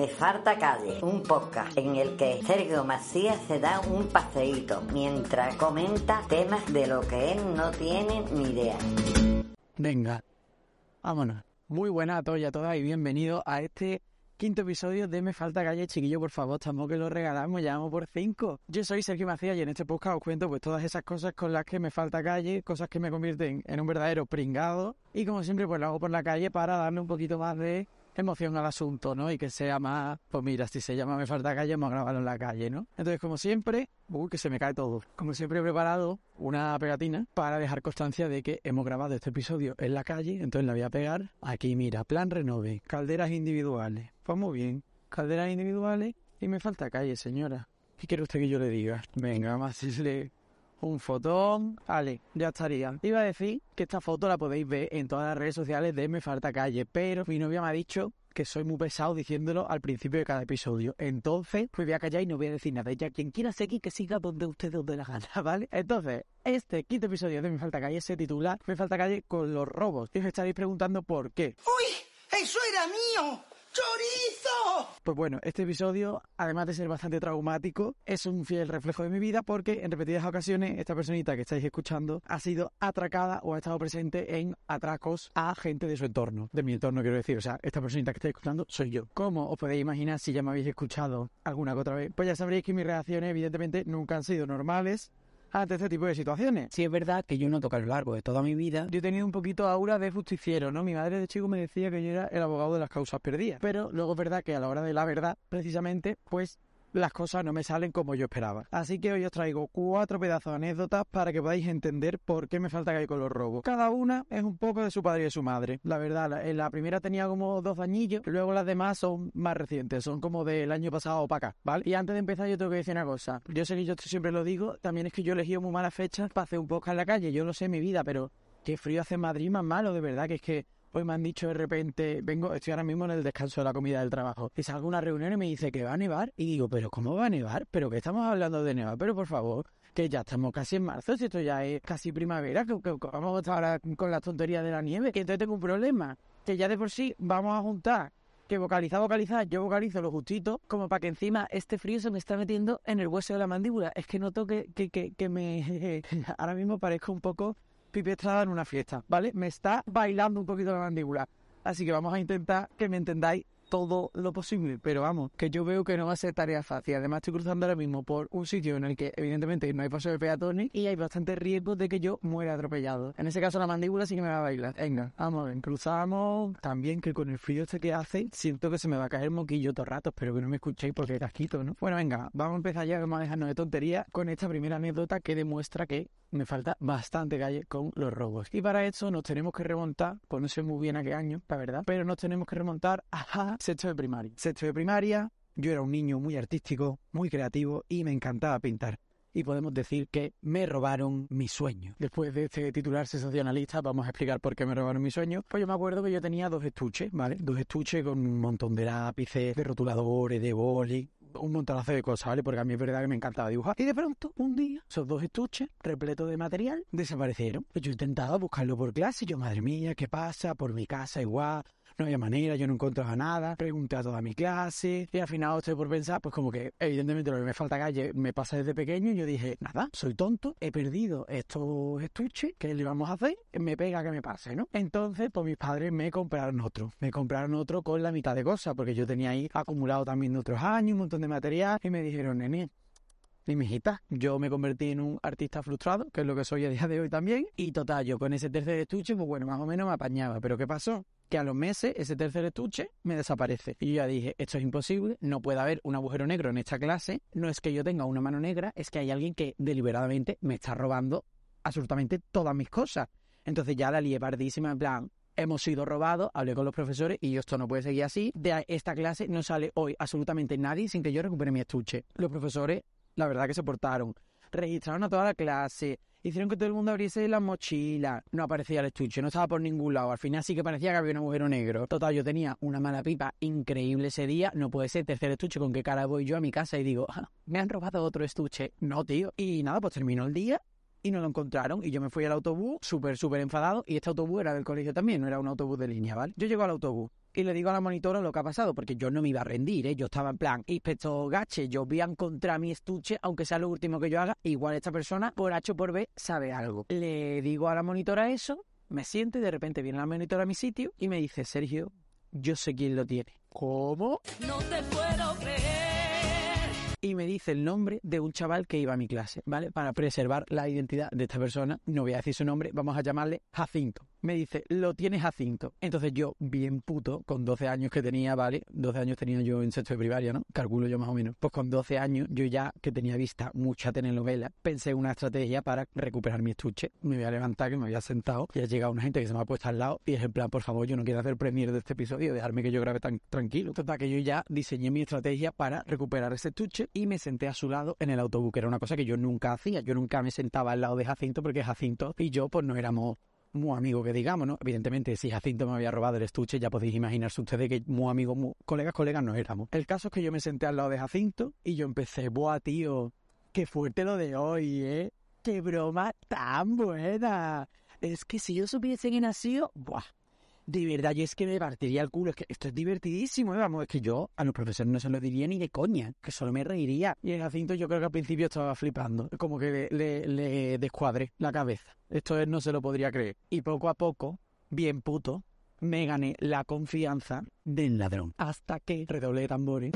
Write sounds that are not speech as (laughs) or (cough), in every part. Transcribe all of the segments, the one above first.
Me falta calle, un podcast en el que Sergio Macías se da un paseíto mientras comenta temas de lo que él no tiene ni idea. Venga, vámonos. Muy buenas a todos y a todas y bienvenidos a este quinto episodio de Me Falta Calle, chiquillo, por favor, estamos que lo regalamos, ya vamos por cinco. Yo soy Sergio Macías y en este podcast os cuento pues todas esas cosas con las que me falta calle, cosas que me convierten en un verdadero pringado y como siempre pues lo hago por la calle para darle un poquito más de emoción al asunto, ¿no? Y que sea más, pues mira, si se llama Me Falta Calle, hemos grabado en la calle, ¿no? Entonces, como siempre, uy, que se me cae todo. Como siempre he preparado una pegatina para dejar constancia de que hemos grabado este episodio en la calle, entonces la voy a pegar aquí, mira, plan renove, calderas individuales. Pues muy bien, calderas individuales y me falta calle, señora. ¿Qué quiere usted que yo le diga? Venga, vamos a hacerle un fotón. Vale, ya estaría. Iba a decir que esta foto la podéis ver en todas las redes sociales de Me Falta Calle, pero mi novia me ha dicho que soy muy pesado diciéndolo al principio de cada episodio. Entonces, pues voy a callar y no voy a decir nada. Ya quien quiera seguir, que siga donde usted donde la gana, (laughs) ¿vale? Entonces, este quinto episodio de Me Falta Calle se titula Me Falta Calle con los robos. Y os estaréis preguntando por qué. ¡Uy! ¡Eso era mío! ¡Chorizo! Pues bueno, este episodio, además de ser bastante traumático, es un fiel reflejo de mi vida porque en repetidas ocasiones esta personita que estáis escuchando ha sido atracada o ha estado presente en atracos a gente de su entorno, de mi entorno quiero decir, o sea, esta personita que estáis escuchando soy yo. ¿Cómo os podéis imaginar si ya me habéis escuchado alguna que otra vez? Pues ya sabréis que mis reacciones evidentemente nunca han sido normales ante este tipo de situaciones. Sí es verdad que yo noto que a lo largo de toda mi vida yo he tenido un poquito aura de justiciero, ¿no? Mi madre de chico me decía que yo era el abogado de las causas perdidas. Pero luego es verdad que a la hora de la verdad, precisamente, pues las cosas no me salen como yo esperaba. Así que hoy os traigo cuatro pedazos de anécdotas para que podáis entender por qué me falta caer con los robos. Cada una es un poco de su padre y de su madre. La verdad, la primera tenía como dos añillos, luego las demás son más recientes, son como del año pasado para acá, ¿vale? Y antes de empezar yo tengo que decir una cosa. Yo sé que yo siempre lo digo, también es que yo elegido muy malas fechas para hacer un podcast en la calle, yo lo sé en mi vida, pero qué frío hace en Madrid más malo, de verdad, que es que Hoy me han dicho de repente, vengo, estoy ahora mismo en el descanso de la comida del trabajo. Y salgo a una reunión y me dice que va a nevar. Y digo, pero ¿cómo va a nevar? ¿Pero que estamos hablando de nevar? Pero por favor, que ya estamos casi en marzo, si esto ya es casi primavera, que, vamos a estar ahora con las tonterías de la nieve. Que entonces tengo un problema, que ya de por sí vamos a juntar que vocalizar, vocalizar, yo vocalizo lo justito, como para que encima este frío se me está metiendo en el hueso de la mandíbula. Es que noto que, que, que, que me... (laughs) ahora mismo parezco un poco Pipi Estrada en una fiesta, ¿vale? Me está bailando un poquito la mandíbula. Así que vamos a intentar que me entendáis todo lo posible, pero vamos, que yo veo que no va a ser tarea fácil. Además, estoy cruzando ahora mismo por un sitio en el que, evidentemente, no hay paso de peatones y hay bastante riesgo de que yo muera atropellado. En ese caso, la mandíbula sí que me va a bailar. Venga, vamos a ver, cruzamos. También que con el frío este que hace, siento que se me va a caer moquillo todo rato. Espero que no me escuchéis porque casquito, ¿no? Bueno, venga, vamos a empezar ya, vamos a dejarnos de tontería con esta primera anécdota que demuestra que me falta bastante calle con los robos. Y para eso nos tenemos que remontar, pues no sé muy bien a qué año, la verdad, pero nos tenemos que remontar a sexto de primaria. Sexto de primaria, yo era un niño muy artístico, muy creativo y me encantaba pintar. Y podemos decir que me robaron mi sueño. Después de este titular sensacionalista, vamos a explicar por qué me robaron mi sueño. Pues yo me acuerdo que yo tenía dos estuches, ¿vale? Dos estuches con un montón de lápices, de rotuladores, de boli, un montonazo de cosas, ¿vale? Porque a mí es verdad que me encantaba dibujar. Y de pronto, un día, esos dos estuches, repletos de material, desaparecieron. Pues yo intentaba buscarlo por clase, y yo, madre mía, ¿qué pasa? Por mi casa igual, no había manera, yo no encontraba nada, pregunté a toda mi clase y al final estoy por pensar, pues como que evidentemente lo que me falta calle me pasa desde pequeño y yo dije, nada, soy tonto, he perdido estos estuches, ¿qué le vamos a hacer? Me pega que me pase, ¿no? Entonces, pues mis padres me compraron otro, me compraron otro con la mitad de cosas, porque yo tenía ahí acumulado también de otros años, un montón de material y me dijeron, nene, y mi hijita, yo me convertí en un artista frustrado, que es lo que soy a día de hoy también. Y total, yo con ese tercer estuche, pues bueno, más o menos me apañaba. Pero ¿qué pasó? que a los meses ese tercer estuche me desaparece. Y yo ya dije, esto es imposible, no puede haber un agujero negro en esta clase, no es que yo tenga una mano negra, es que hay alguien que deliberadamente me está robando absolutamente todas mis cosas. Entonces ya la lié pardísima, en plan, hemos sido robados, hablé con los profesores y esto no puede seguir así. De esta clase no sale hoy absolutamente nadie sin que yo recupere mi estuche. Los profesores, la verdad que se portaron. Registraron a toda la clase, hicieron que todo el mundo abriese la mochila. No aparecía el estuche, no estaba por ningún lado. Al final sí que parecía que había un agujero negro. Total, yo tenía una mala pipa increíble ese día. No puede ser tercer estuche con qué cara voy yo a mi casa y digo, ah, me han robado otro estuche. No, tío. Y nada, pues terminó el día y no lo encontraron. Y yo me fui al autobús súper, súper enfadado. Y este autobús era del colegio también, no era un autobús de línea, ¿vale? Yo llego al autobús y le digo a la monitora lo que ha pasado, porque yo no me iba a rendir, ¿eh? yo estaba en plan, inspector Gache, yo voy a encontrar mi estuche, aunque sea lo último que yo haga, igual esta persona, por H o por B, sabe algo. Le digo a la monitora eso, me siento y de repente viene la monitora a mi sitio y me dice, Sergio, yo sé quién lo tiene. ¿Cómo? No te puedo creer. Y me dice el nombre de un chaval que iba a mi clase, ¿vale? Para preservar la identidad de esta persona, no voy a decir su nombre, vamos a llamarle Jacinto. Me dice, lo tienes Jacinto. Entonces yo, bien puto, con 12 años que tenía, ¿vale? 12 años tenía yo en sexto de primaria, ¿no? Calculo yo más o menos. Pues con 12 años, yo ya que tenía vista mucha telenovela, pensé en una estrategia para recuperar mi estuche. Me voy a levantar, que me había sentado, y ha llegado una gente que se me ha puesto al lado, y es en plan, por favor, yo no quiero hacer premier de este episodio, dejarme que yo grabe tan tranquilo. Total, que yo ya diseñé mi estrategia para recuperar ese estuche y me senté a su lado en el autobús, que era una cosa que yo nunca hacía. Yo nunca me sentaba al lado de Jacinto porque Jacinto y yo pues no éramos muy amigos que digamos, ¿no? Evidentemente, si Jacinto me había robado el estuche, ya podéis imaginarse ustedes que muy amigos, muy colegas, colegas no éramos. El caso es que yo me senté al lado de Jacinto y yo empecé, buah, tío, qué fuerte lo de hoy, ¿eh? ¡Qué broma tan buena! Es que si yo supiese que nació, buah, de verdad, yo es que me partiría el culo. Es que esto es divertidísimo, vamos. Es que yo a los profesores no se lo diría ni de coña, que solo me reiría. Y el Jacinto yo creo que al principio estaba flipando. Como que le, le, descuadré la cabeza. Esto él no se lo podría creer. Y poco a poco, bien puto, me gané la confianza del ladrón. Hasta que redoblé tambores.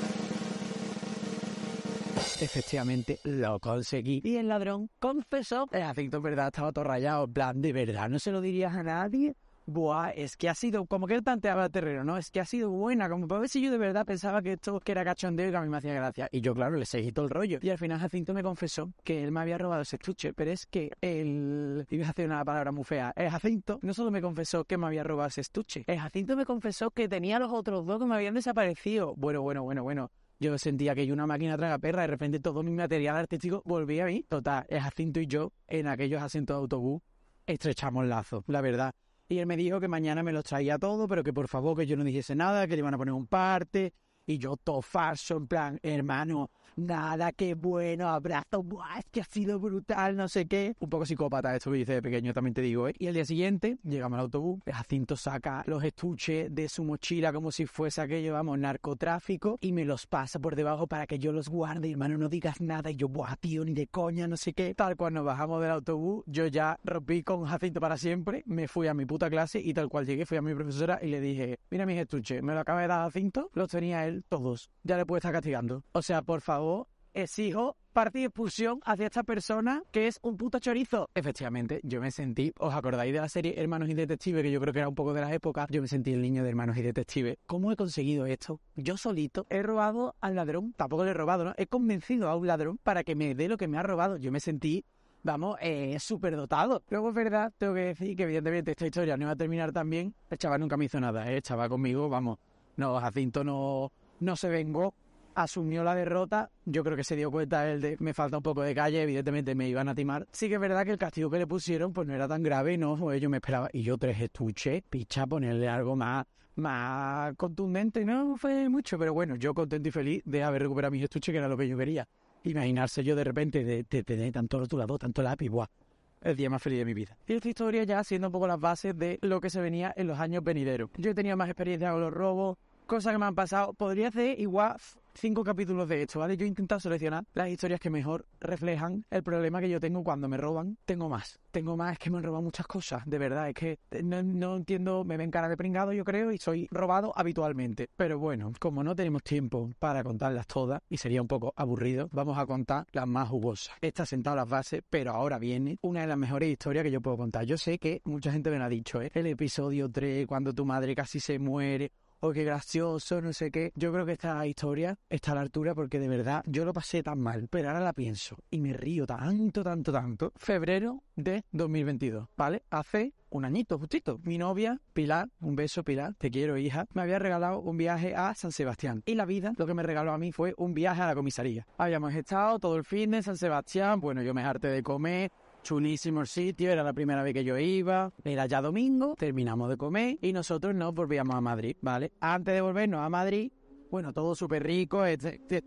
Efectivamente, lo conseguí. Y el ladrón confesó. El Jacinto, en verdad, estaba todo rayado. En plan, ¿de verdad no se lo dirías a nadie? Buah, es que ha sido, como que él tanteaba el terreno, ¿no? Es que ha sido buena, como para ver si yo de verdad pensaba que esto que era cachondeo y que a mí me hacía gracia. Y yo, claro, le seguí todo el rollo. Y al final Jacinto me confesó que él me había robado ese estuche, pero es que él... Iba a hacer una palabra muy fea. El Jacinto no solo me confesó que me había robado ese estuche, el Jacinto me confesó que tenía los otros dos que me habían desaparecido. Bueno, bueno, bueno, bueno. Yo sentía que yo una máquina traga perra, de repente todo mi material artístico volvía a mí. Total, el Jacinto y yo, en aquellos asientos de autobús, estrechamos lazos, la verdad. Y él me dijo que mañana me los traía todo, pero que por favor que yo no dijese nada, que le iban a poner un parte. Y yo todo falso, en plan, hermano, nada, qué bueno, abrazo, buah, es que ha sido brutal, no sé qué. Un poco psicópata esto que dice de pequeño, también te digo, ¿eh? Y el día siguiente, llegamos al autobús, Jacinto saca los estuches de su mochila como si fuese aquello, vamos, narcotráfico, y me los pasa por debajo para que yo los guarde, hermano, no digas nada. Y yo, buah, tío, ni de coña, no sé qué. Tal cual nos bajamos del autobús, yo ya rompí con Jacinto para siempre, me fui a mi puta clase y tal cual llegué, fui a mi profesora y le dije, mira mis estuches, me lo acaba de dar Jacinto, los tenía él todos, ya le puedo estar castigando. O sea, por favor, exijo parte y expulsión hacia esta persona que es un puto chorizo. Efectivamente, yo me sentí, ¿os acordáis de la serie Hermanos y Detectives? Que yo creo que era un poco de la época. Yo me sentí el niño de Hermanos y Detectives. ¿Cómo he conseguido esto? Yo solito he robado al ladrón, tampoco le he robado, ¿no? He convencido a un ladrón para que me dé lo que me ha robado. Yo me sentí vamos, eh, súper dotado. Luego es verdad, tengo que decir que evidentemente esta historia no iba a terminar tan bien. El chaval nunca me hizo nada, ¿eh? el chaval conmigo, vamos, no, Jacinto no, no se vengó, asumió la derrota. Yo creo que se dio cuenta él de me falta un poco de calle, evidentemente me iban a timar. Sí que es verdad que el castigo que le pusieron pues no era tan grave, no, pues yo me esperaba. Y yo tres estuches, picha, ponerle algo más, más contundente, no fue mucho, pero bueno, yo contento y feliz de haber recuperado mis estuches, que era lo que yo quería. Imaginarse yo de repente de, tener tanto rotulador, tanto lápiz, buah, el día más feliz de mi vida. Y esta historia ya siendo un poco las bases de lo que se venía en los años venideros. Yo he tenido más experiencia con los robos, cosas que me han pasado. Podría hacer igual cinco capítulos de esto, ¿vale? Yo he intentado seleccionar las historias que mejor reflejan el problema que yo tengo cuando me roban. Tengo más. Tengo más, es que me han robado muchas cosas, de verdad. Es que no, no entiendo, me ven cara de pringado, yo creo, y soy robado habitualmente. Pero bueno, como no tenemos tiempo para contarlas todas, y sería un poco aburrido, vamos a contar las más jugosas. Está sentado las bases, pero ahora viene una de las mejores historias que yo puedo contar. Yo sé que mucha gente me lo ha dicho, ¿eh? El episodio 3, cuando tu madre casi se muere, qué gracioso, no sé qué. Yo creo que esta historia está a la altura porque de verdad yo lo pasé tan mal, pero ahora la pienso y me río tanto, tanto, tanto. Febrero de 2022, ¿vale? Hace un añito justito. Mi novia, Pilar, un beso Pilar, te quiero hija, me había regalado un viaje a San Sebastián. Y la vida lo que me regaló a mí fue un viaje a la comisaría. Habíamos estado todo el fin de San Sebastián, bueno, yo me harté de comer, chulísimo el sitio, era la primera vez que yo iba, era ya domingo, terminamos de comer y nosotros nos volvíamos a Madrid, ¿vale? Antes de volvernos a Madrid, bueno, todo súper rico, este, este-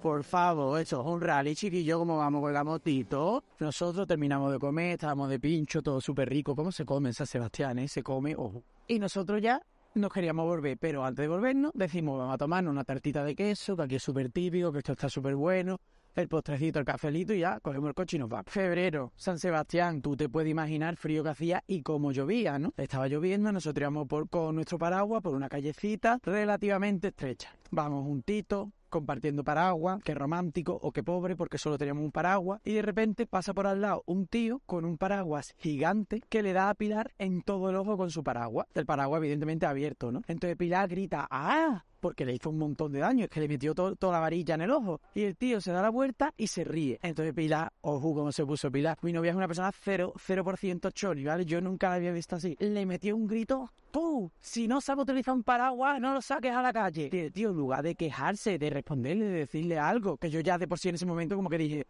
por favor, eso es un rally, chiquillo, como vamos con la motito. Nosotros terminamos de comer, estábamos de pincho, todo súper rico. ¿Cómo se come en San Sebastián, eh? Se come, ojo. Y nosotros ya nos queríamos volver, pero antes de volvernos decimos, vamos a tomarnos una tartita de queso, que aquí es súper típico, que esto está súper bueno, el postrecito, el cafelito y ya cogemos el coche y nos vamos. Febrero, San Sebastián, tú te puedes imaginar frío que hacía y cómo llovía, ¿no? Estaba lloviendo, nosotros íbamos con nuestro paraguas por una callecita relativamente estrecha. Vamos juntitos, compartiendo paraguas, qué romántico o qué pobre porque solo teníamos un paraguas y de repente pasa por al lado un tío con un paraguas gigante que le da a Pilar en todo el ojo con su paraguas. El paraguas evidentemente abierto, ¿no? Entonces Pilar grita ¡Ah! porque le hizo un montón de daño, es que le metió toda la varilla en el ojo. Y el tío se da la vuelta y se ríe. Entonces Pilar, ojo cómo se puso Pilar. Mi novia es una persona 0%, 0% choni, ¿vale? Yo nunca la había visto así. Le metió un grito, tú, si no sabes utilizar un paraguas, no lo saques a la calle. Tío, en lugar de quejarse, de responderle, de decirle algo, que yo ya de por sí en ese momento como que dije,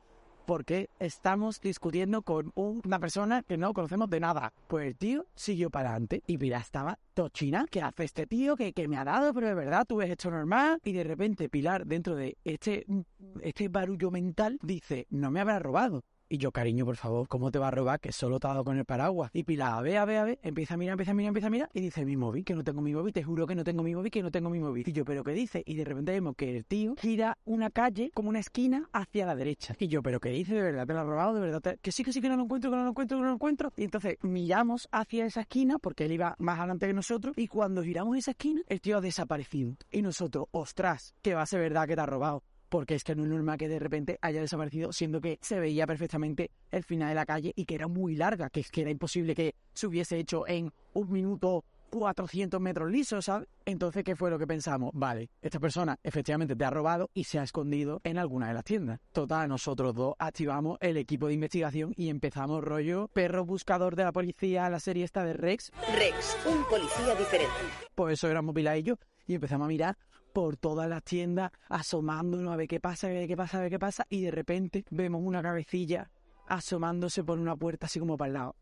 ¿por qué estamos discutiendo con una persona que no conocemos de nada? Pues el tío siguió para adelante y Pilar estaba tochina. ¿Qué hace este tío? ¿Qué, me ha dado? Pero de verdad, tú ves esto normal. Y de repente Pilar, dentro de este, este barullo mental, dice, no me habrá robado. Y yo, cariño, por favor, ¿cómo te va a robar? Que solo te ha dado con el paraguas. Y Pilar, a ver, a ver, a ver, empieza a mirar, empieza a mirar, empieza a mirar. Y dice, mi móvil, que no tengo mi móvil, te juro que no tengo mi móvil, que no tengo mi móvil. Y yo, ¿pero qué dice? Y de repente vemos que el tío gira una calle, como una esquina, hacia la derecha. Y yo, ¿pero qué dice? ¿De verdad te lo ha robado? ¿De verdad? Que sí, que sí, que no lo encuentro, que no lo encuentro, que no lo encuentro. Y entonces miramos hacia esa esquina, porque él iba más adelante que nosotros. Y cuando giramos esa esquina, el tío ha desaparecido. Y nosotros, ostras, que va a ser verdad que te ha robado porque es que no es normal que de repente haya desaparecido, siendo que se veía perfectamente el final de la calle y que era muy larga, que que era imposible que se hubiese hecho en un minuto 400 metros lisos, ¿sabes? Entonces, ¿qué fue lo que pensamos? Vale, esta persona efectivamente te ha robado y se ha escondido en alguna de las tiendas. Total, nosotros dos activamos el equipo de investigación y empezamos rollo perro buscador de la policía, la serie esta de Rex. Rex, un policía diferente. Pues eso éramos Pilar y yo. Y empezamos a mirar por todas las tiendas, asomándonos a ver qué pasa, a ver qué pasa, a ver qué pasa, y de repente vemos una cabecilla asomándose por una puerta así como para el lado.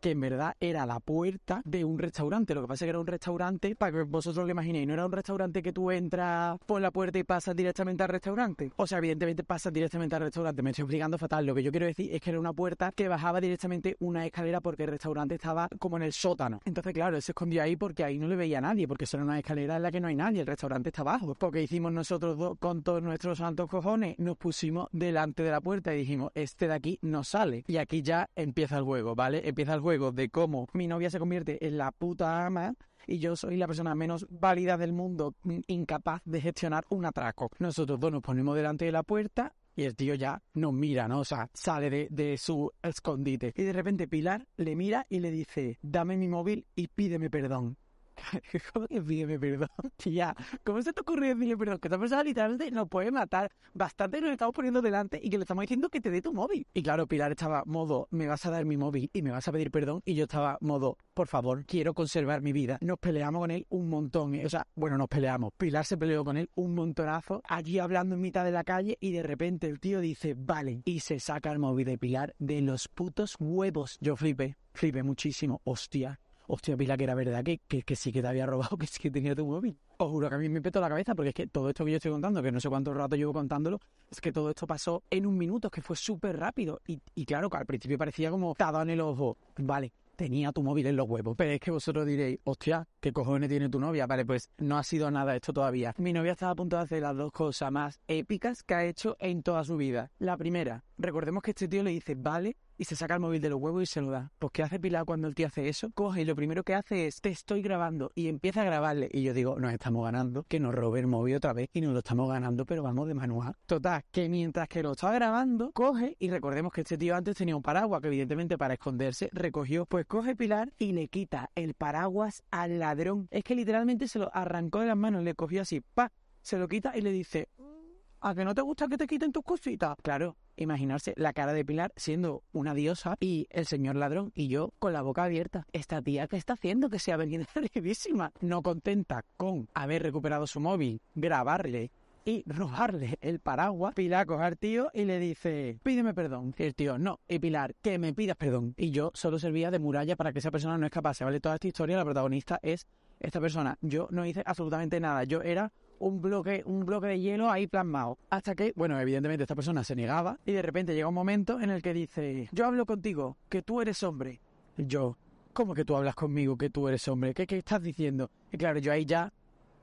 Que en verdad era la puerta de un restaurante. Lo que pasa es que era un restaurante, para que vosotros lo imaginéis, no era un restaurante que tú entras por la puerta y pasas directamente al restaurante. O sea, evidentemente pasas directamente al restaurante. Me estoy explicando fatal. Lo que yo quiero decir es que era una puerta que bajaba directamente una escalera porque el restaurante estaba como en el sótano. Entonces, claro, él se escondió ahí porque ahí no le veía a nadie, porque eso era una escalera en la que no hay nadie. El restaurante está abajo. Porque hicimos nosotros dos con todos nuestros santos cojones, nos pusimos delante de la puerta y dijimos, este de aquí no sale. Y aquí ya empieza el juego, ¿vale? Empieza el juego de cómo mi novia se convierte en la puta ama y yo soy la persona menos válida del mundo, incapaz de gestionar un atraco. Nosotros dos nos ponemos delante de la puerta y el tío ya nos mira, ¿no? O sea, sale de, su escondite. Y de repente Pilar le mira y le dice, dame mi móvil y pídeme perdón. (laughs) ¿Cómo que pídeme perdón? (laughs) Tía, ¿cómo se te ocurre decirle perdón? Que esta persona literalmente nos puede matar. Bastante nos estamos poniendo delante y que le estamos diciendo que te dé tu móvil. Y claro, Pilar estaba modo, me vas a dar mi móvil y me vas a pedir perdón. Y yo estaba modo, por favor, quiero conservar mi vida. Nos peleamos con él un montón. ¿eh? O sea, bueno, nos peleamos. Pilar se peleó con él un montonazo, allí hablando en mitad de la calle y de repente el tío dice, vale, y se saca el móvil de Pilar de los putos huevos. Yo flipé, flipé muchísimo. Hostia, hostia, Pila, que era verdad que, que, sí que te había robado, (laughs) que sí que tenía tu móvil. Os juro que a mí me petó la cabeza porque es que todo esto que yo estoy contando, que no sé cuánto rato llevo contándolo, es que todo esto pasó en un minuto, que fue súper rápido. Y, y claro, que al principio parecía como dado en el ojo. Vale, tenía tu móvil en los huevos. Pero es que vosotros diréis, hostia, ¿qué cojones tiene tu novia? Vale, pues no ha sido nada esto todavía. Mi novia estaba a punto de hacer las dos cosas más épicas que ha hecho en toda su vida. La primera, recordemos que este tío le dice, vale, y se saca el móvil de los huevos y se lo da. Pues ¿qué hace Pilar cuando el tío hace eso? Coge y lo primero que hace es, te estoy grabando y empieza a grabarle. Y yo digo, nos estamos ganando, que nos robe el móvil otra vez y nos lo estamos ganando, pero vamos de manual. Total, que mientras que lo estaba grabando, coge y recordemos que este tío antes tenía un paraguas que evidentemente para esconderse recogió, pues coge Pilar y le quita el paraguas al ladrón. Es que literalmente se lo arrancó de las manos, le cogió así, pa, se lo quita y le dice, ¿a que no te gusta que te quiten tus cositas? Claro, imaginarse la cara de Pilar siendo una diosa y el señor ladrón y yo con la boca abierta. Esta tía que está haciendo que sea (laughs) riquísima. No contenta con haber recuperado su móvil, grabarle y robarle el paraguas, Pilar coge al tío y le dice, pídeme perdón. Y el tío, no. Y Pilar, que me pidas perdón. Y yo solo servía de muralla para que esa persona no escapase. ¿Vale? Toda esta historia, la protagonista es esta persona. Yo no hice absolutamente nada. Yo era un bloque, un bloque de hielo ahí plasmado. Hasta que, bueno, evidentemente esta persona se negaba y de repente llega un momento en el que dice, yo hablo contigo, que tú eres hombre. Yo, ¿cómo que tú hablas conmigo que tú eres hombre? ¿Qué, qué estás diciendo? Y claro, yo ahí ya,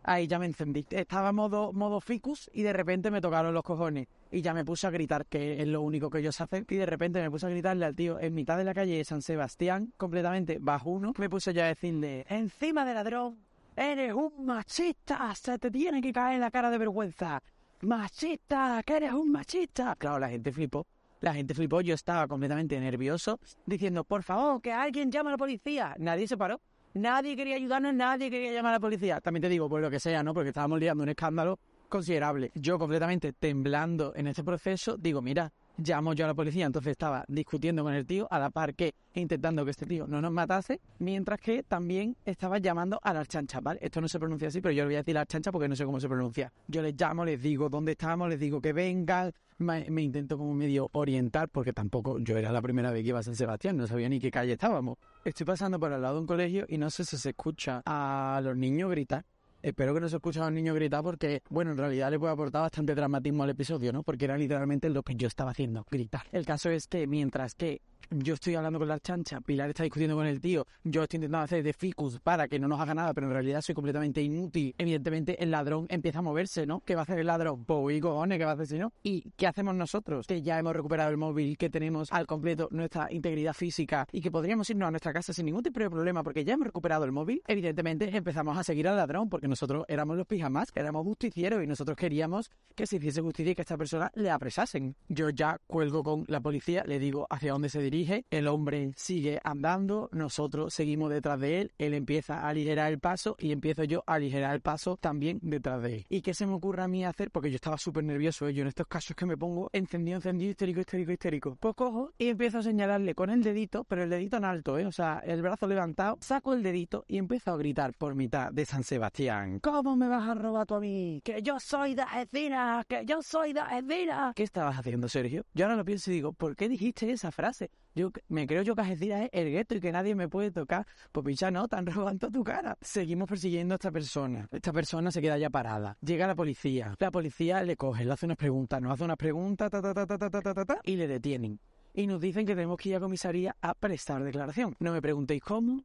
ahí ya me encendí. Estaba modo, modo ficus y de repente me tocaron los cojones. Y ya me puse a gritar, que es lo único que ellos hacen. Y de repente me puse a gritarle al tío en mitad de la calle de San Sebastián, completamente bajo uno. Me puse ya a decirle, encima de ladrón, eres un machista, se te tiene que caer la cara de vergüenza. Machista, que eres un machista. Claro, la gente flipó. La gente flipó, yo estaba completamente nervioso, diciendo, por favor, que alguien llame a la policía. Nadie se paró. Nadie quería ayudarnos, nadie quería llamar a la policía. También te digo, por lo que sea, ¿no? Porque estábamos liando un escándalo considerable. Yo completamente temblando en este proceso, digo, mira, llamo yo a la policía. Entonces estaba discutiendo con el tío, a la par que intentando que este tío no nos matase, mientras que también estaba llamando a las chanchas. Esto no se pronuncia así, pero yo le voy a decir las chanchas porque no sé cómo se pronuncia. Yo les llamo, les digo dónde estamos, les digo que vengan, me, me intento como medio orientar, porque tampoco yo era la primera vez que iba a San Sebastián, no sabía ni qué calle estábamos. Estoy pasando por al lado de un colegio y no sé si se escucha a los niños gritar. Espero que no se escuche a un niño gritar porque, bueno, en realidad le puede aportar bastante dramatismo al episodio, ¿no? Porque era literalmente lo que yo estaba haciendo, gritar. El caso es que mientras que yo estoy hablando con la chancha, Pilar está discutiendo con el tío, yo estoy intentando hacer de ficus para que no nos haga nada, pero en realidad soy completamente inútil. Evidentemente el ladrón empieza a moverse, ¿no? ¿Qué va a hacer el ladrón? Pues cojones, ¿qué va a hacer si no? ¿Y qué hacemos nosotros? Que ya hemos recuperado el móvil, que tenemos al completo nuestra integridad física y que podríamos irnos a nuestra casa sin ningún tipo de problema porque ya hemos recuperado el móvil. Evidentemente empezamos a seguir al ladrón porque nosotros éramos los pijamas, éramos justicieros y nosotros queríamos que se hiciese justicia y que a esta persona le apresasen. Yo ya cuelgo con la policía, le digo hacia dónde se dirige, el hombre sigue andando, nosotros seguimos detrás de él, él empieza a aligerar el paso y empiezo yo a aligerar el paso también detrás de él. ¿Y qué se me ocurre a mí hacer? Porque yo estaba súper nervioso, ¿eh? yo en estos casos que me pongo encendido, encendido, histérico, histérico, histérico. Pues cojo y empiezo a señalarle con el dedito, pero el dedito en alto, ¿eh? o sea, el brazo levantado, saco el dedito y empiezo a gritar por mitad de San Sebastián. ¿Cómo me vas a robar tú a mí? Que yo soy de Algeciras, que yo soy de Algeciras. ¿Qué estabas haciendo, Sergio? Yo ahora lo pienso y digo, ¿por qué dijiste esa frase? Yo me creo yo que Algeciras es el gueto y que nadie me puede tocar. Pues picha, no, están robando tu cara. Seguimos persiguiendo a esta persona. Esta persona se queda ya parada. Llega la policía. La policía le coge, le hace unas preguntas, nos hace unas preguntas, ta, ta, ta, ta, ta, ta, ta, ta, y le detienen. Y nos dicen que tenemos que ir a comisaría a prestar declaración. No me preguntéis cómo,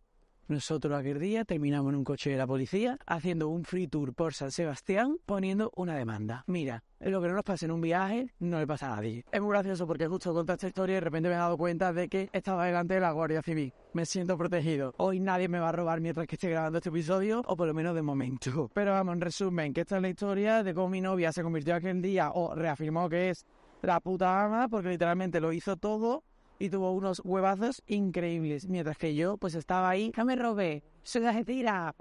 nosotros aquel día terminamos en un coche de la policía haciendo un free tour por San Sebastián poniendo una demanda. Mira, lo que no nos pasa en un viaje no le pasa a nadie. Es muy gracioso porque justo contar esta historia y de repente me he dado cuenta de que estaba delante de la Guardia Civil. Me siento protegido. Hoy nadie me va a robar mientras que esté grabando este episodio, o por lo menos de momento. (laughs) Pero vamos, en resumen, que esta es la historia de cómo mi novia se convirtió aquel día o reafirmó que es la puta ama porque literalmente lo hizo todo y tuvo unos huevazos increíbles. Mientras que yo, pues estaba ahí, ya me robé, soy de tira.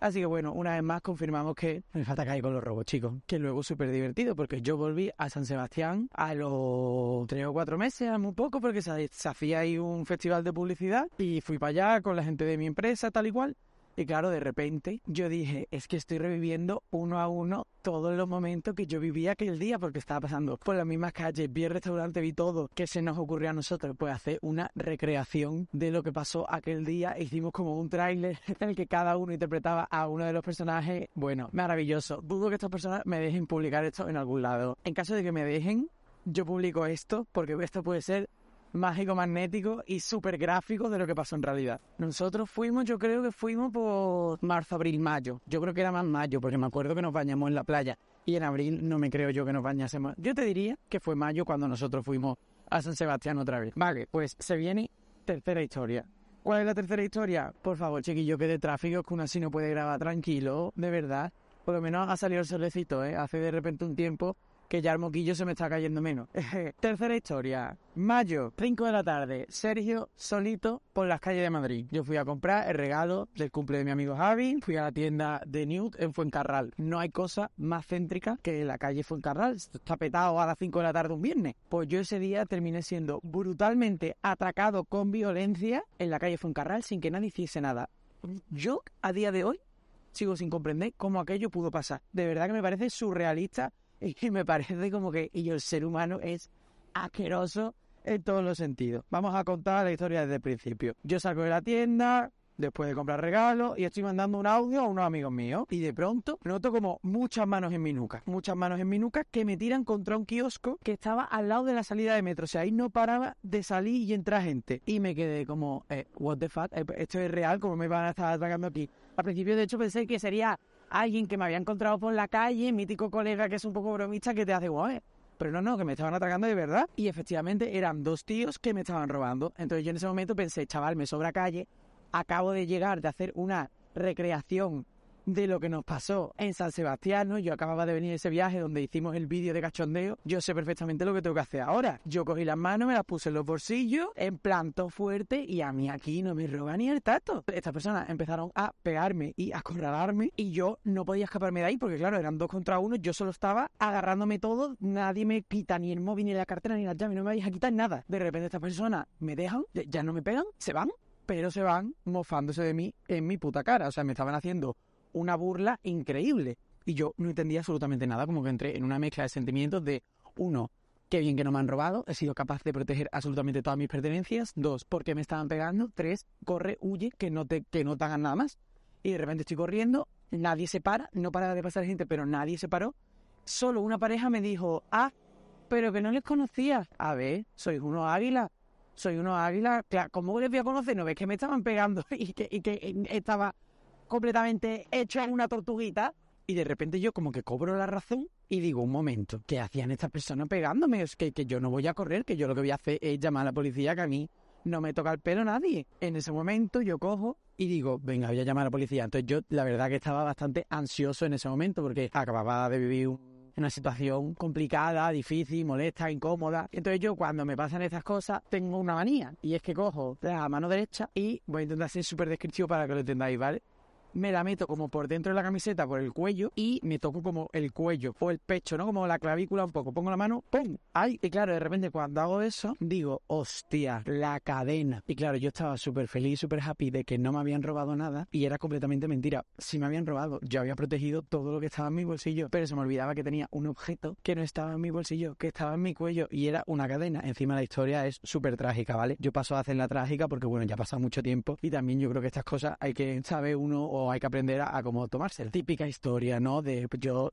Así que bueno, una vez más confirmamos que me falta caer con los robos, chicos. Que luego súper divertido, porque yo volví a San Sebastián a los tres o cuatro meses, a muy poco, porque se, se hacía ahí un festival de publicidad y fui para allá con la gente de mi empresa, tal y cual. Y claro, de repente yo dije, es que estoy reviviendo uno a uno todos los momentos que yo vivía aquel día porque estaba pasando por las mismas calles, vi el restaurante, vi todo. ¿Qué se nos ocurrió a nosotros? Pues hacer una recreación de lo que pasó aquel día. Hicimos como un tráiler (laughs) en el que cada uno interpretaba a uno de los personajes. Bueno, maravilloso. Dudo que estas personas me dejen publicar esto en algún lado. En caso de que me dejen, yo publico esto porque esto puede ser mágico magnético y súper gráfico de lo que pasó en realidad. Nosotros fuimos, yo creo que fuimos por marzo, abril, mayo. Yo creo que era más mayo, porque me acuerdo que nos bañamos en la playa. Y en abril no me creo yo que nos bañásemos. Yo te diría que fue mayo cuando nosotros fuimos a San Sebastián otra vez. Vale, pues se viene tercera historia. ¿Cuál es la tercera historia? Por favor, chiquillo, que de tráfico, que uno así no puede grabar tranquilo, de verdad. Por lo menos ha salido el solecito, ¿eh? Hace de repente un tiempo que ya el moquillo se me está cayendo menos. (laughs) Tercera historia. Mayo, 5 de la tarde. Sergio solito por las calles de Madrid. Yo fui a comprar el regalo del cumple de mi amigo Javi. Fui a la tienda de Newt en Fuencarral. No hay cosa más céntrica que la calle Fuencarral. Esto está petado a las 5 de la tarde un viernes. Pues yo ese día terminé siendo brutalmente atracado con violencia en la calle Fuencarral sin que nadie hiciese nada. Yo, a día de hoy, sigo sin comprender cómo aquello pudo pasar. De verdad que me parece surrealista y me parece como que y el ser humano es asqueroso en todos los sentidos. Vamos a contar la historia desde el principio. Yo salgo de la tienda, después de comprar regalos y estoy mandando un audio a unos amigos míos y de pronto noto como muchas manos en mi nuca, muchas manos en mi nuca que me tiran contra un kiosco que estaba al lado de la salida de metro, o sea, ahí no paraba de salir y entrar gente y me quedé como, eh, what the fuck, Eh, esto es real, como me van a estar atacando aquí. Al principio de hecho pensé que sería alguien que me había encontrado por la calle, mítico colega que es un poco bromista que te hace guay. Pero no, no, que me estaban atacando de verdad. Y efectivamente eran dos tíos que me estaban robando. Entonces yo en ese momento pensé, chaval, me sobra calle. Acabo de llegar de hacer una recreación de lo que nos pasó en San Sebastián. Yo acababa de venir ese viaje donde hicimos el vídeo de cachondeo. Yo sé perfectamente lo que tengo que hacer ahora. Yo cogí las manos, me las puse en los bolsillos, en planto fuerte y a mí aquí no me roba ni el tacto. Estas personas empezaron a pegarme y a acorralarme y yo no podía escaparme de ahí porque claro, eran dos contra uno, yo solo estaba agarrándome todo, nadie me quita ni el móvil, ni la cartera, ni las llaves, no me vais a quitar nada. De repente estas personas me dejan, ya no me pegan, se van, pero se van mofándose de mí en mi puta cara. O sea, me estaban haciendo una burla increíble. Y yo no entendía absolutamente nada, como que entré en una mezcla de sentimientos de, uno, qué bien que no me han robado, he sido capaz de proteger absolutamente todas mis pertenencias, dos, porque me estaban pegando, tres, corre, huye, que no te, que no hagan nada más. Y de repente estoy corriendo, nadie se para, no para de pasar gente, pero nadie se paró. Solo una pareja me dijo, ah, pero que no les conocía. A ver, sois unos águilas, soy unos águilas, ¿cómo les voy a conocer? ¿No ves que me estaban pegando (laughs) y que, y que estaba completamente hecho en una tortuguita? Y de repente yo como que cobro la razón y digo, un momento, ¿qué hacían estas personas pegándome? Es que, que yo no voy a correr, que yo lo que voy a hacer es llamar a la policía, que a mí no me toca el pelo nadie. En ese momento yo cojo y digo, venga, voy a llamar a la policía. Entonces yo la verdad que estaba bastante ansioso en ese momento porque acababa de vivir un- una situación complicada, difícil, molesta, incómoda. Entonces yo cuando me pasan estas cosas tengo una manía y es que cojo la mano derecha y voy a intentar ser súper descriptivo para que lo entendáis, ¿vale? Me la meto como por dentro de la camiseta, por el cuello, y me toco como el cuello o el pecho, ¿no? Como la clavícula un poco. Pongo la mano, ¡pum! ¡Ay! Y claro, de repente cuando hago eso, digo, hostia, la cadena. Y claro, yo estaba súper feliz, súper happy de que no me habían robado nada, y era completamente mentira. Si me habían robado, yo había protegido todo lo que estaba en mi bolsillo, pero se me olvidaba que tenía un objeto que no estaba en mi bolsillo, que estaba en mi cuello, y era una cadena. Encima la historia es súper trágica, ¿vale? Yo paso a hacerla trágica porque, bueno, ya ha pasado mucho tiempo, y también yo creo que estas cosas hay que saber uno o hay que aprender a, a cómo tomársela. Típica historia, ¿no? De pues, yo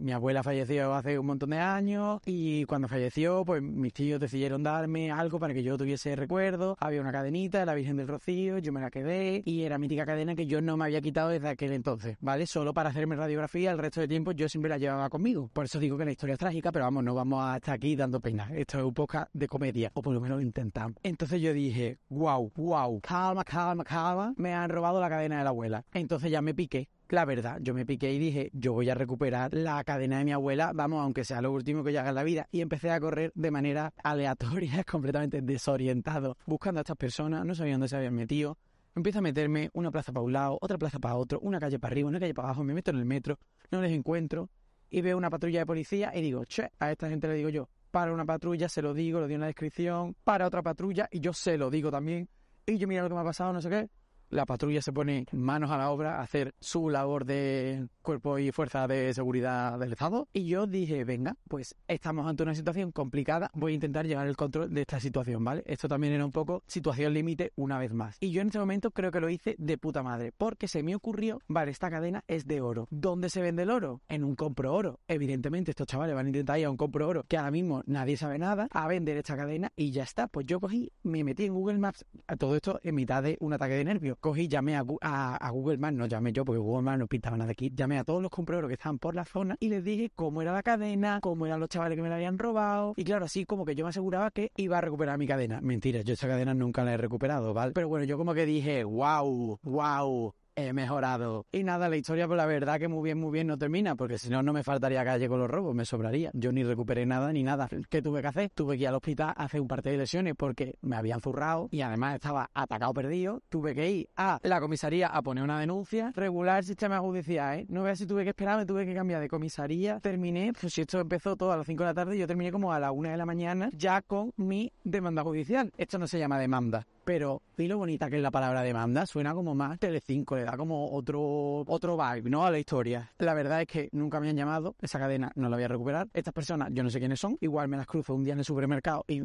mi abuela falleció hace un montón de años y cuando falleció, pues mis tíos decidieron darme algo para que yo tuviese recuerdo. Había una cadenita, la Virgen del Rocío, yo me la quedé y era mítica cadena que yo no me había quitado desde aquel entonces, ¿vale? Solo para hacerme radiografía, el resto de tiempo yo siempre la llevaba conmigo. Por eso digo que la historia es trágica, pero vamos, no vamos a estar aquí dando pena. Esto es un podcast de comedia, o por lo menos lo intentamos. Entonces yo dije, wow, wow, calma, calma, calma, me han robado la cadena de la abuela. Entonces ya me piqué. La verdad, yo me piqué y dije, yo voy a recuperar la cadena de mi abuela, vamos, aunque sea lo último que yo haga en la vida. Y empecé a correr de manera (laughs) aleatoria, completamente desorientado, buscando a estas personas, no sabía dónde se habían metido. Empiezo a meterme una plaza para un lado, otra plaza para otro, una calle para arriba, una calle para abajo, me meto en el metro, no les encuentro y veo una patrulla de policía y digo, che, a esta gente le digo yo, para una patrulla, se lo digo, lo digo en la descripción, para otra patrulla y yo se lo digo también. Y yo mira lo que me ha pasado, no sé qué, la patrulla se pone manos a la obra a hacer su labor de cuerpo y fuerza de seguridad del Estado. Y yo dije, venga, pues estamos ante una situación complicada, voy a intentar llevar el control de esta situación, ¿vale? Esto también era un poco situación límite una vez más. Y yo en este momento creo que lo hice de puta madre, porque se me ocurrió, vale, esta cadena es de oro. ¿Dónde se vende el oro? En un compro oro. Evidentemente estos chavales van a intentar ir a un compro oro, que ahora mismo nadie sabe nada, a vender esta cadena y ya está. Pues yo cogí, me metí en Google Maps, a todo esto en mitad de un ataque de nervios cogí, llamé a, a- a Google Maps, no llamé yo porque Google Maps no pintaba nada aquí, llamé a todos los compradores que estaban por la zona y les dije cómo era la cadena, cómo eran los chavales que me la habían robado y claro, así como que yo me aseguraba que iba a recuperar mi cadena. Mentira, yo esa cadena nunca la he recuperado, ¿vale? Pero bueno, yo como que dije, wow, wow. He mejorado. Y nada, la historia, pues la verdad que muy bien, muy bien no termina, porque si no, no me faltaría calle con los robos, me sobraría. Yo ni recuperé nada ni nada. ¿Qué tuve que hacer? Tuve que ir al hospital a hacer un parte de lesiones porque me habían zurrado y además estaba atacado perdido. Tuve que ir a la comisaría a poner una denuncia, regular el sistema judicial, ¿eh? No veas si tuve que esperar, me tuve que cambiar de comisaría. Terminé, pues si esto empezó todo a las 5 de la tarde, yo terminé como a la 1 de la mañana ya con mi demanda judicial. Esto no se llama demanda. Pero, y lo bonita que es la palabra demanda, suena como más Telecinco, le da como otro, otro vibe, ¿no? A la historia. La verdad es que nunca me han llamado, esa cadena no la voy a recuperar. Estas personas, yo no sé quiénes son, igual me las cruzo un día en el supermercado y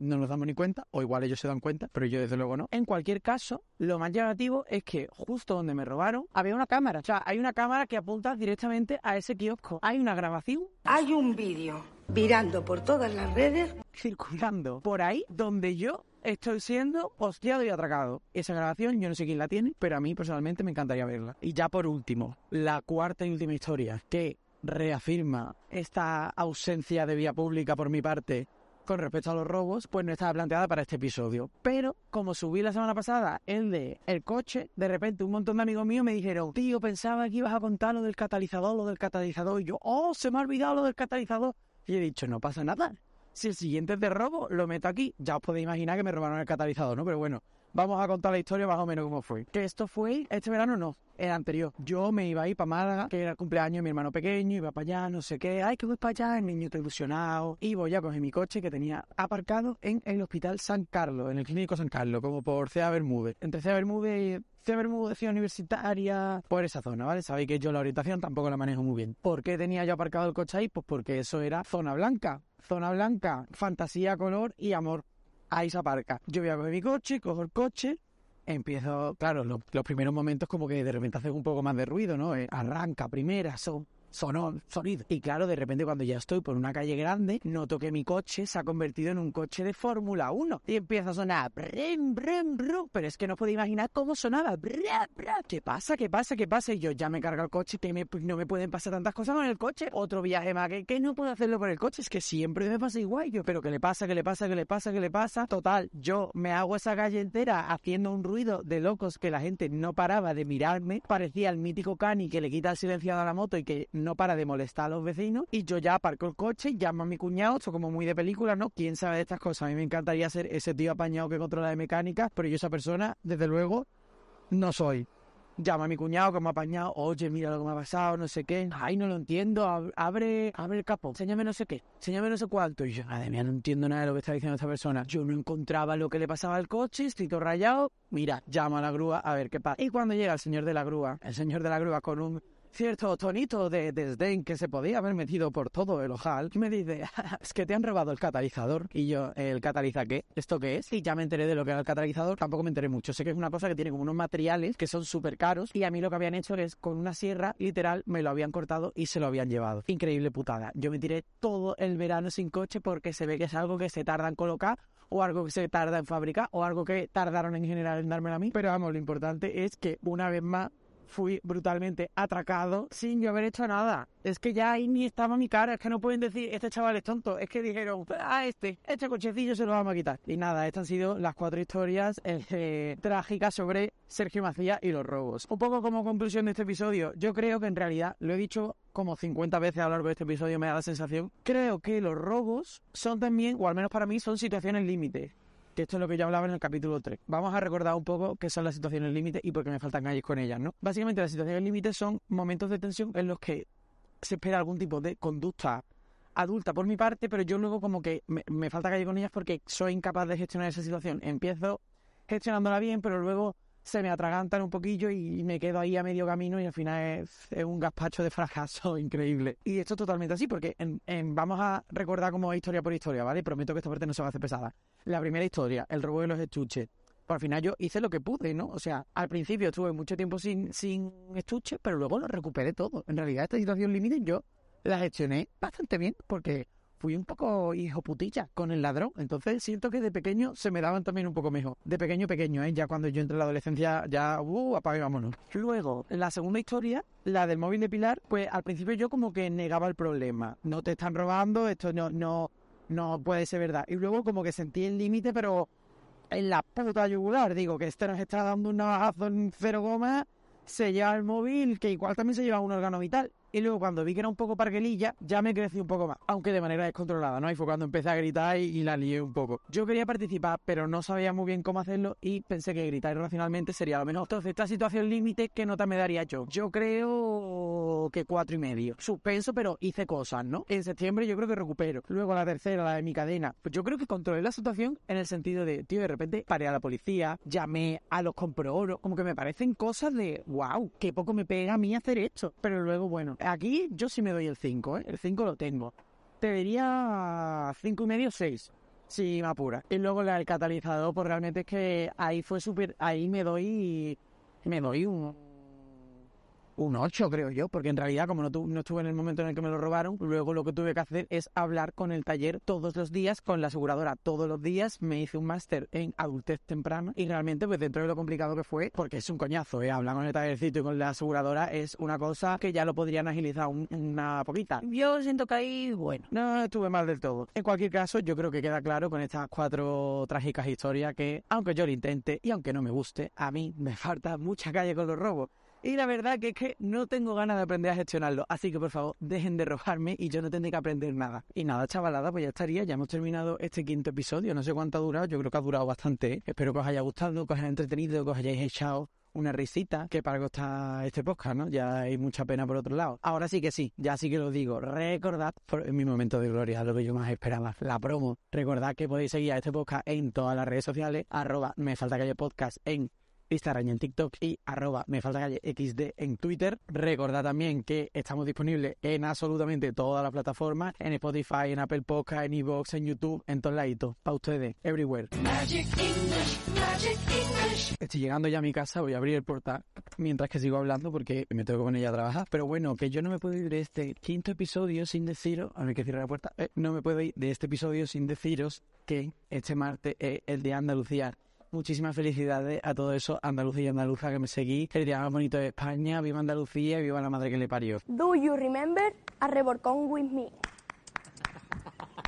no nos damos ni cuenta, o igual ellos se dan cuenta, pero yo desde luego no. En cualquier caso, lo más llamativo es que justo donde me robaron había una cámara. O sea, hay una cámara que apunta directamente a ese kiosco. Hay una grabación Hay un vídeo virando por todas las redes circulando por ahí donde yo estoy siendo hostiado y atracado. Esa grabación yo no sé quién la tiene, pero a mí personalmente me encantaría verla. Y ya por último, la cuarta y última historia que reafirma esta ausencia de vía pública por mi parte con respecto a los robos, pues no estaba planteada para este episodio. Pero como subí la semana pasada el de el coche, de repente un montón de amigos míos me dijeron, tío, pensaba que ibas a contar lo del catalizador, lo del catalizador. Y yo, oh, se me ha olvidado lo del catalizador. Y he dicho, no pasa nada. Si el siguiente es de robo, lo meto aquí. Ya os podéis imaginar que me robaron el catalizador, ¿no? Pero bueno, vamos a contar la historia más o menos cómo fue. Que esto fue este verano, no, el anterior. Yo me iba a ir para Málaga, que era el cumpleaños de mi hermano pequeño, iba para allá, no sé qué. Ay, que voy para allá, el niño está ilusionado. Y voy a coger mi coche que tenía aparcado en el Hospital San Carlos, en el Clínico San Carlos, como por Cea Bermúdez. Entre Cea Bermúdez y Cea Bermúdez, Universitaria, por esa zona, ¿vale? Sabéis que yo la orientación tampoco la manejo muy bien. ¿Por qué tenía yo aparcado el coche ahí? Pues porque eso era zona blanca. Zona blanca, fantasía, color y amor. Ahí se aparca. Yo voy a coger mi coche, cojo el coche, empiezo, claro, lo- los primeros momentos como que de repente hace un poco más de ruido, ¿no? Eh, arranca, primera, son, sonó, sonido. Y claro, de repente cuando ya estoy por una calle grande, noto que mi coche se ha convertido en un coche de Fórmula 1. Y empieza a sonar, brum, brum, brum, pero es que no puedo imaginar cómo sonaba. brum. ¿Qué pasa? ¿Qué pasa? ¿Qué pasa? Y yo ya me carga el coche, que me- no me pueden pasar tantas cosas con el coche. Otro viaje más, que, que no puedo hacerlo por el coche, es que siempre me pasa igual. Yo, pero ¿qué le pasa? ¿Qué le pasa? ¿Qué le pasa? ¿Qué le pasa? Total, yo me hago esa calle entera haciendo un ruido de locos que la gente no paraba de mirarme. Parecía el mítico cani que le quita el silenciado a la moto y que no para de molestar a los vecinos. Y yo ya aparco el coche, llamo a mi cuñado, esto como muy de película, ¿no? ¿Quién sabe de estas cosas? A mí me encantaría ser ese tío apañado que controla de mecánica, pero yo esa persona, desde luego, no soy. Llama a mi cuñado que me ha apañado, oye, mira lo que me ha pasado, no sé qué. Ay, no lo entiendo, ab- abre, abre el capó, enséñame no sé qué, enséñame no sé cuánto. Y yo, madre mía, no entiendo nada de lo que está diciendo esta persona. Yo no encontraba lo que le pasaba al coche, estoy todo rayado. Mira, llama a la grúa a ver qué pasa. Y cuando llega el señor de la grúa, el señor de la grúa con un cierto tonito de desdén que se podía haber metido por todo el ojal, me dice, es que te han robado el catalizador. Y yo, ¿el cataliza qué? ¿Esto qué es? Y ya me enteré de lo que era el catalizador, tampoco me enteré mucho. Sé que es una cosa que tiene como unos materiales que son súper caros y a mí lo que habían hecho es con una sierra, literal, me lo habían cortado y se lo habían llevado. Increíble putada. Yo me tiré todo el verano sin coche porque se ve que es algo que se tarda en colocar o algo que se tarda en fabricar o algo que tardaron en general en dármelo a mí. Pero vamos, lo importante es que una vez más fui brutalmente atracado sin yo haber hecho nada. Es que ya ahí ni estaba mi cara, es que no pueden decir, este chaval es tonto, es que dijeron, ah, este, este cochecillo se lo vamos a quitar. Y nada, estas han sido las cuatro historias eh, trágicas sobre Sergio Macías y los robos. Un poco como conclusión de este episodio, yo creo que en realidad, lo he dicho como 50 veces a lo largo de este episodio, me da la sensación, creo que los robos son también, o al menos para mí, son situaciones límite que esto es lo que yo hablaba en el capítulo 3. Vamos a recordar un poco qué son las situaciones límite y por qué me faltan calles con ellas, ¿no? Básicamente las situaciones límite son momentos de tensión en los que se espera algún tipo de conducta adulta por mi parte, pero yo luego como que me, me falta calle con ellas porque soy incapaz de gestionar esa situación. Empiezo gestionándola bien, pero luego se me atragantan un poquillo y me quedo ahí a medio camino y al final es, un gazpacho de fracaso (laughs) increíble. Y esto es totalmente así, porque en- vamos a recordar como historia por historia, ¿vale? Prometo que esta parte no se va a hacer pesada. La primera historia, el robo de los estuches. Pues al final yo hice lo que pude, ¿no? O sea, al principio estuve mucho tiempo sin, sin estuches, pero luego lo recuperé todo. En realidad esta situación límite yo la gestioné bastante bien porque fui un poco hijo putilla con el ladrón. Entonces siento que de pequeño se me daban también un poco mejor. De pequeño, pequeño, ¿eh? Ya cuando yo entré en la adolescencia, ya, uh, apague, vámonos. Luego, la segunda historia, la del móvil de Pilar, pues al principio yo como que negaba el problema. No te están robando, esto no, no, no puede ser verdad. Y luego como que sentí el límite, pero en la puta yugular. Digo que este nos está dando un navajazo en cero goma, se lleva el móvil, que igual también se lleva un órgano vital. Y luego cuando vi que era un poco parguelilla, ya me crecí un poco más, aunque de manera descontrolada, ¿no? Y fue cuando empecé a gritar y, la lié un poco. Yo quería participar, pero no sabía muy bien cómo hacerlo y pensé que gritar irracionalmente sería lo mejor. Entonces, esta situación límite, ¿qué nota me daría yo? Yo creo que cuatro y medio. Suspenso, pero hice cosas, ¿no? En septiembre yo creo que recupero. Luego la tercera, la de mi cadena. Pues yo creo que controlé la situación en el sentido de, tío, de repente paré a la policía, llamé a los compro oro, como que me parecen cosas de, wow, qué poco me pega a mí hacer esto. Pero luego, bueno, aquí yo sí me doy el 5, ¿eh? El 5 lo tengo. Te diría cinco y medio, 6. Sí, me apura. Y luego el catalizador, pues realmente es que ahí fue súper, ahí me doy, me doy un, un 8 creo yo, porque en realidad como no, tu- no estuve en el momento en el que me lo robaron, luego lo que tuve que hacer es hablar con el taller todos los días, con la aseguradora todos los días, me hice un máster en adultez temprana y realmente pues dentro de lo complicado que fue, porque es un coñazo, ¿eh? hablar con el tallercito y con la aseguradora es una cosa que ya lo podrían agilizar un- una poquita. Yo siento que ahí, bueno. No estuve mal del todo. En cualquier caso, yo creo que queda claro con estas cuatro trágicas historias que, aunque yo lo intente y aunque no me guste, a mí me (laughs) falta mucha calle con los robos. Y la verdad que es que no tengo ganas de aprender a gestionarlo. Así que por favor, dejen de robarme y yo no tendré que aprender nada. Y nada, chavalada, pues ya estaría. Ya hemos terminado este quinto episodio. No sé cuánto ha durado. Yo creo que ha durado bastante. ¿eh? Espero que os haya gustado, que os haya entretenido, que os hayáis echado una risita, que para algo este podcast, ¿no? Ya hay mucha pena por otro lado. Ahora sí que sí, ya sí que lo digo. Recordad, por, mi momento de gloria, lo que yo más esperaba, la promo. Recordad que podéis seguir a este podcast en todas las redes sociales, arroba me falta calle podcast en Instagram y en TikTok y arroba me falta calle XD en Twitter. Recordad también que estamos disponibles en absolutamente todas las plataformas, en Spotify, en Apple Podcast, en Evox, en YouTube, en todos lados. Para ustedes, everywhere. Estoy llegando ya a mi casa, voy a abrir el portal mientras que sigo hablando porque me tengo que poner ya a trabajar. Pero bueno, que yo no me puedo ir de este quinto episodio sin deciros, a ver que cierre la puerta, Eh, no me puedo ir de este episodio sin deciros que este martes es el de Andalucía. Muchísimas felicidades a todos esos andaluces y andaluzas que me seguís. El día más bonito de España. Viva Andalucía y viva la madre que le parió. Do you remember a reborcón with me?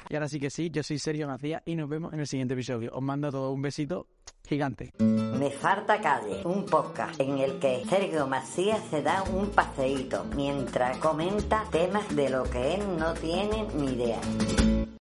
Y ahora sí que sí, yo soy Sergio Macías y nos vemos en el siguiente episodio. Os mando a todos un besito gigante. Me falta calle, un podcast en el que Sergio Macías se da un paseíto mientras comenta temas de lo que él no tiene ni idea.